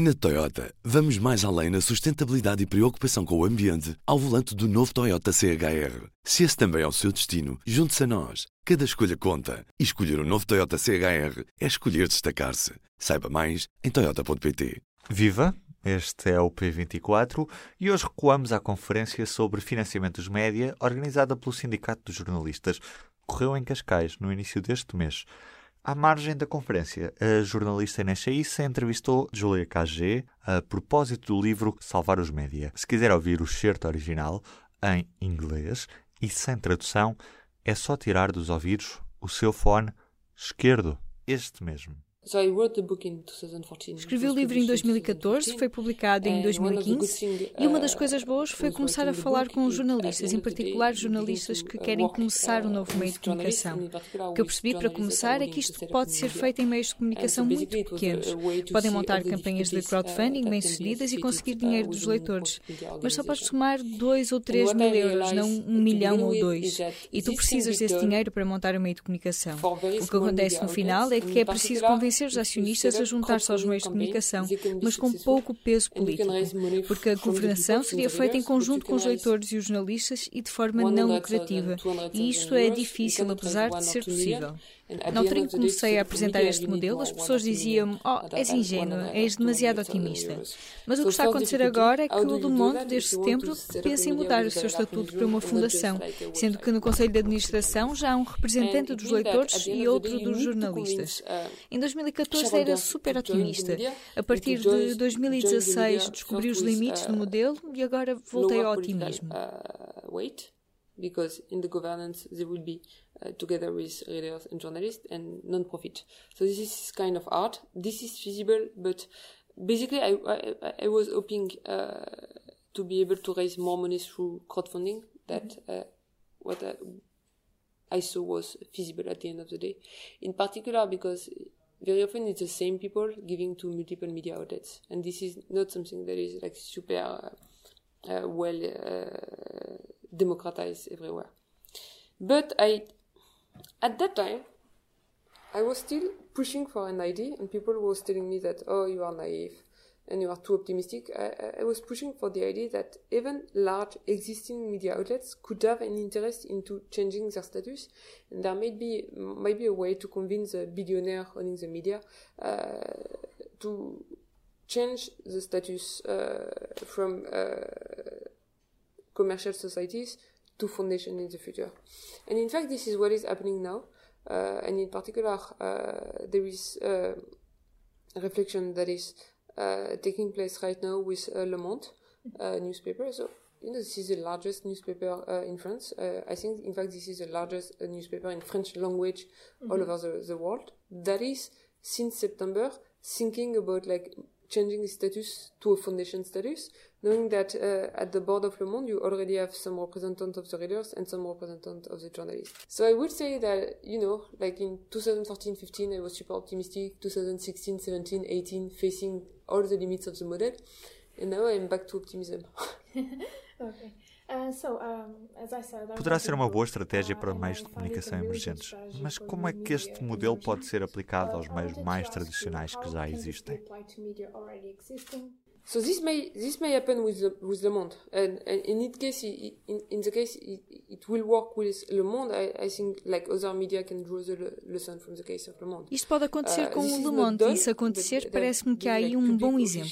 Na Toyota, vamos mais além na sustentabilidade e preocupação com o ambiente ao volante do novo Toyota CHR. Se esse também é o seu destino, junte-se a nós. Cada escolha conta. E escolher o um novo Toyota CHR é escolher destacar-se. Saiba mais em Toyota.pt. Viva! Este é o P24 e hoje recuamos à conferência sobre financiamentos média organizada pelo Sindicato dos Jornalistas. Correu em Cascais no início deste mês. À margem da conferência, a jornalista Inês Chaissa entrevistou Julia KG a propósito do livro Salvar os Média. Se quiser ouvir o certo original em inglês e sem tradução, é só tirar dos ouvidos o seu fone esquerdo, este mesmo. Escrevi o livro em 2014, foi publicado em 2015 e uma das uh, coisas boas foi começar a falar com jornalistas, em particular jornalistas que querem começar um novo meio de comunicação. O que eu percebi para começar é que isto pode ser feito em meios de comunicação muito pequenos. Podem montar campanhas de crowdfunding uh, bem-sucedidas e conseguir uh, dinheiro dos leitores, mas só podes tomar 2 ou 3 mil euros, não um milhão ou dois. E tu precisas desse dinheiro para montar um meio de comunicação. O que acontece no final é que é preciso convencer convencer os acionistas a juntar-se aos meios de comunicação, mas com pouco peso político, porque a governação seria feita em conjunto com os leitores e os jornalistas e de forma não lucrativa. E isto é difícil, apesar de ser possível. Na altura em que comecei a apresentar este modelo, as pessoas diziam: Oh, és ingênuo, és demasiado otimista. Mas o que está a acontecer agora é que o Le Monde, desde setembro, pensa em mudar o seu estatuto para uma fundação, sendo que no Conselho de Administração já há um representante dos leitores e outro dos jornalistas. Em 2014 era super otimista. A partir de 2016 descobri os limites do modelo e agora voltei ao otimismo. Wait, because in the governance there will be uh, together with readers and journalists and non-profit. So this is kind of art. This is feasible, but basically I, I, I was hoping uh, to be able to raise more money through crowdfunding. That uh, what I, I saw was feasible at the end of the day. In particular because very often it's the same people giving to multiple media outlets, and this is not something that is like super uh, well uh, democratized everywhere. But I, at that time, I was still pushing for an idea, and people was telling me that, oh, you are naive and you are too optimistic. I, I was pushing for the idea that even large existing media outlets could have an interest into changing their status, and there may be might be a way to convince a billionaire owning the media uh, to change the status uh, from uh, commercial societies to foundation in the future. And in fact, this is what is happening now. Uh, and in particular, uh, there is uh, a reflection that is taking place right now with uh, Le Monde uh, newspaper. So, you know, this is the largest newspaper in France. I think, in fact, this is the largest newspaper in French language mm-hmm. all over the, the world. That is, since September, thinking about like changing the status to a foundation status, knowing that uh, at the board of Le Monde you already have some representatives of the readers and some representatives of the journalists. So I would say that, you know, like in 2014-15 I was super optimistic, 2016-17, 18 facing all the limits of the model, and now I'm back to optimism. okay. Um, Poderá ser uma boa estratégia para meios de comunicação emergentes, mas como é que este modelo pode ser aplicado aos meios mais tradicionais que já existem? So this may this may happen with the, with Le Monde, and, and in it case, in, in the case it, it will work with Le Monde. I, I think like other media can draw the lesson from the case of Le Monde. Isto pode acontecer uh, com o Le Monde e se acontecer parece-me que há aí um bom exemplo.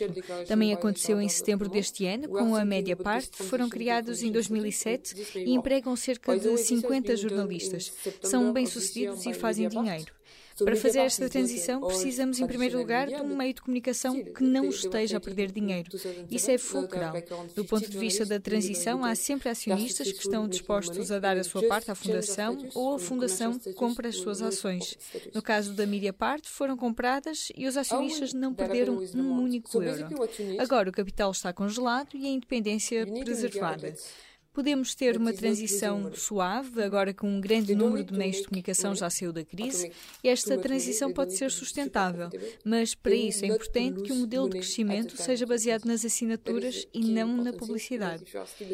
Também aconteceu em setembro deste ano com a Mediapart, foram criados em 2007 e empregam cerca de 50 jornalistas. São bem-sucedidos e fazem dinheiro. Para fazer esta transição, precisamos, em primeiro lugar, de um meio de comunicação que não esteja a perder dinheiro. Isso é fulcral. Do ponto de vista da transição, há sempre acionistas que estão dispostos a dar a sua parte à Fundação ou a Fundação compra as suas ações. No caso da Mediapart, foram compradas e os acionistas não perderam um único euro. Agora o capital está congelado e a independência preservada. Podemos ter uma transição suave, agora que um grande número de meios de comunicação já saiu da crise, e esta transição pode ser sustentável, mas para isso é importante que o modelo de crescimento seja baseado nas assinaturas e não na publicidade.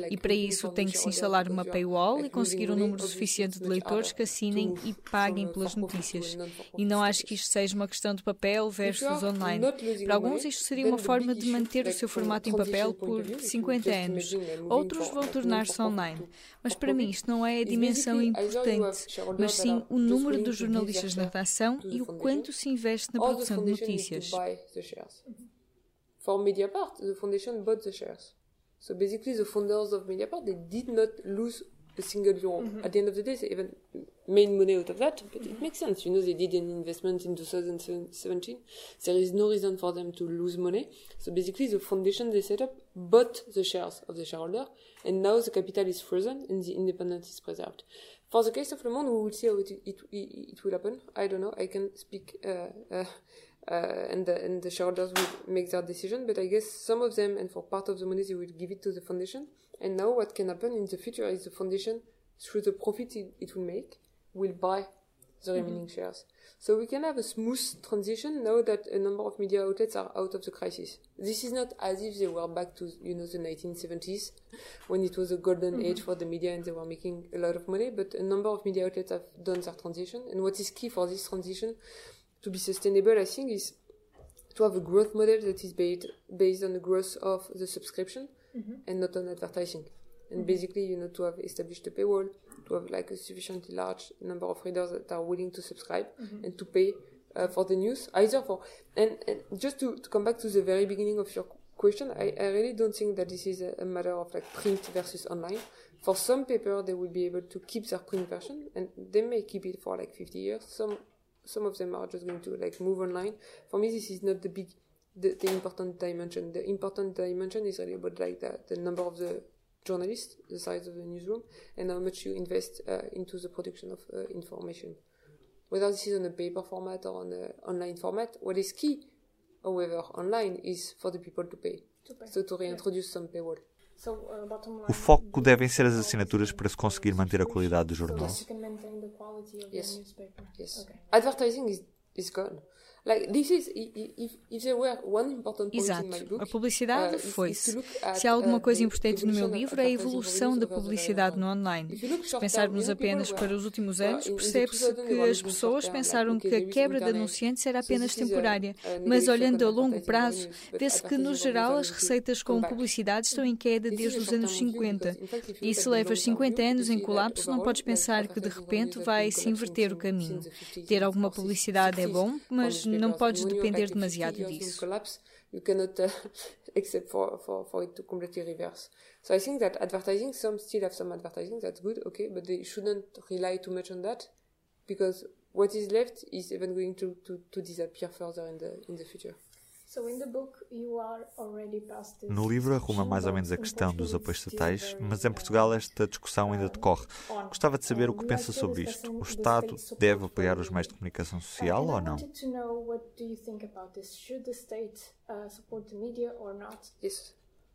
E para isso tem que se instalar uma paywall e conseguir um número suficiente de leitores que assinem e paguem pelas notícias. E não acho que isto seja uma questão de papel versus online. Para alguns, isto seria uma forma de manter o seu formato em papel por 50 anos. Outros vão tornar-se online. Mas para mim, isto não é a dimensão importante, mas sim o número de jornalistas na redação e o quanto se investe na produção de notícias. For Mediapart, the foundation bought the shares. So basically, the founders of Mediapart, they did not lose a single euro. Mm-hmm. At the end of the day, they even made money out of that, but it makes sense. You know, they did an investment in 2017. There is no reason for them to lose money. So basically, the foundation they set up bought the shares of the shareholder, and now the capital is frozen and the independence is preserved. For the case of Le Monde, we will see how it, it, it, will happen. I don't know. I can speak, uh, uh, uh, and, the, and the shareholders will make their decision, but I guess some of them, and for part of the money, they will give it to the foundation and now what can happen in the future is the foundation, through the profit it, it will make, will buy the mm-hmm. remaining mm-hmm. shares. So we can have a smooth transition now that a number of media outlets are out of the crisis. This is not as if they were back to, you know, the 1970s when it was a golden mm-hmm. age for the media and they were making a lot of money, but a number of media outlets have done their transition. And what is key for this transition to be sustainable, I think, is to have a growth model that is based, based on the growth of the subscription mm-hmm. and not on advertising. And mm-hmm. basically, you know, to have established a paywall, to have like a sufficiently large number of readers that are willing to subscribe mm-hmm. and to pay uh, for the news, either for and, and just to, to come back to the very beginning of your question, I, I really don't think that this is a, a matter of like print versus online. For some paper, they will be able to keep their print version, and they may keep it for like 50 years. Some some of them are just going to like move online. For me, this is not the big the, the important dimension. The important dimension is really about like the, the number of the journalists, the size of the newsroom, and how much you invest uh, into the production of uh, information. Whether this is on a paper format or on an online format, what is key, however, online is for the people to pay. To pay. So to reintroduce yeah. some paywall. Uh, o foco devem ser as assinaturas para se conseguir manter a qualidade do jornal. Yes. Yes. Okay. Advertising is, is gone. Exato. A publicidade uh, foi-se. Se há alguma uh, coisa importante no meu livro é a evolução da publicidade no online. Se pensarmos apenas para os últimos anos, percebe-se que as pessoas pensaram que a quebra de anunciantes era apenas temporária. Mas olhando a longo prazo, vê-se que, no geral, as receitas com publicidade estão em queda desde os anos 50. E se levas 50 anos em colapso, não podes pensar que de repente vai se inverter o caminho. Ter alguma publicidade é bom, mas não podes depender demasiado disso. You cannot accept for, for, for it to completely reverse. So I think that advertising, some still have some advertising, that's good, okay, but they shouldn't rely too much on that because what is left is even going to, to, to disappear further in the, in the future. No livro arruma mais ou menos a questão dos apoios estatais, mas em Portugal esta discussão ainda decorre. Gostava de saber o que pensa sobre isto. O Estado deve apoiar os meios de comunicação social ou não? Yes.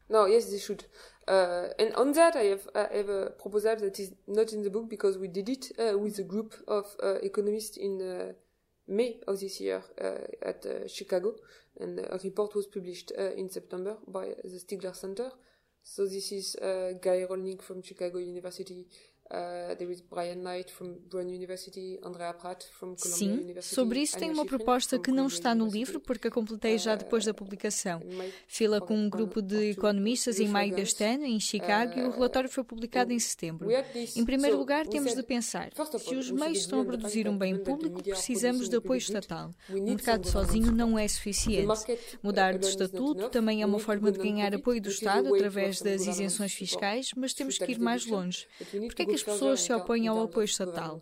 No, yes, they should. Uh, and on that, I have, I have a proposal that is not in the book because we did it uh, with a group of uh, economists in uh, May of this year uh, at uh, Chicago, and a report was published uh, in September by the Stigler Center. So this is Guy Rolnick from Chicago University, Uh, Sim, sobre isso tenho uma proposta que não está no livro porque a completei já depois da uh, publicação. Fila com um grupo de economistas em maio deste ano, em Chicago, e o uh, relatório foi publicado em setembro. Em primeiro lugar, temos de pensar: se os meios estão a produzir um bem público, precisamos de apoio estatal. O mercado sozinho não é suficiente. Mudar de estatuto também é uma forma de ganhar apoio do Estado através das isenções fiscais, mas temos que ir mais longe. Porque é que as pessoas se opõem ao apoio estatal?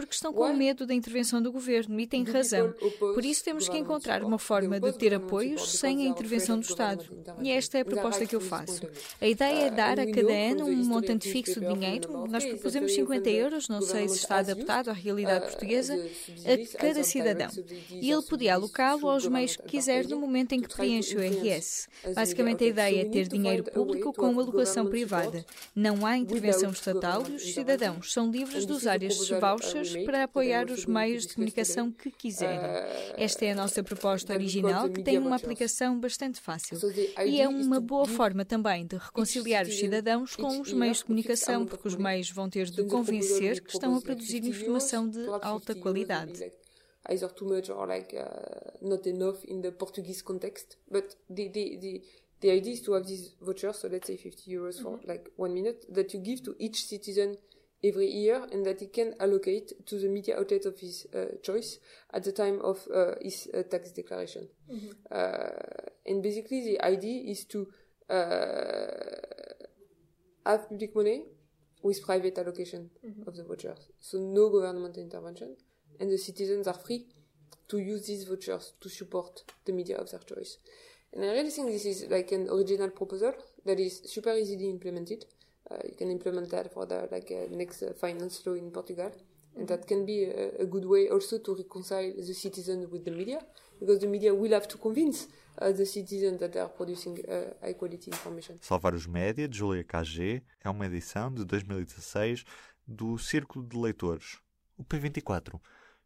Porque estão com medo da intervenção do governo e têm razão. Por isso temos que encontrar uma forma de ter apoios sem a intervenção do Estado. E esta é a proposta que eu faço. A ideia é dar a cada ano um montante fixo de dinheiro. Nós propusemos 50 euros, não sei se está adaptado à realidade portuguesa, a cada cidadão. E ele podia alocá-lo aos meios que quiser no momento em que preenche o IRS. Basicamente, a ideia é ter dinheiro público com alocação privada. Não há intervenção estatal e os cidadãos são livres de usar estes vouchers para apoiar os meios de comunicação que quiserem. Esta é a nossa proposta original, que tem uma aplicação bastante fácil. E é uma boa forma também de reconciliar os cidadãos com os meios de comunicação, porque os meios vão ter de convencer que estão a produzir informação de alta qualidade. either too much or like uh, not enough in the Portuguese context. But the, the, the, the idea is to have these vouchers, so let's say 50 euros for mm-hmm. like one minute, that you give to each citizen every year and that he can allocate to the media outlet of his uh, choice at the time of uh, his uh, tax declaration. Mm-hmm. Uh, and basically the idea is to uh, have public money with private allocation mm-hmm. of the vouchers. So no government intervention and the citizens are free to use these vouchers to support the media of their choice. And I really think this is like an original proposal that is super easily implemented. Uh, you can implement that for the like uh, next uh, finance law in Portugal, and that can be a, a, good way also to reconcile the citizen with the media, because the media will have to convince uh, the citizen that they are producing uh, high quality information. Salvar os Média, de Julia KG, é uma edição de 2016 do Círculo de Leitores, o P24.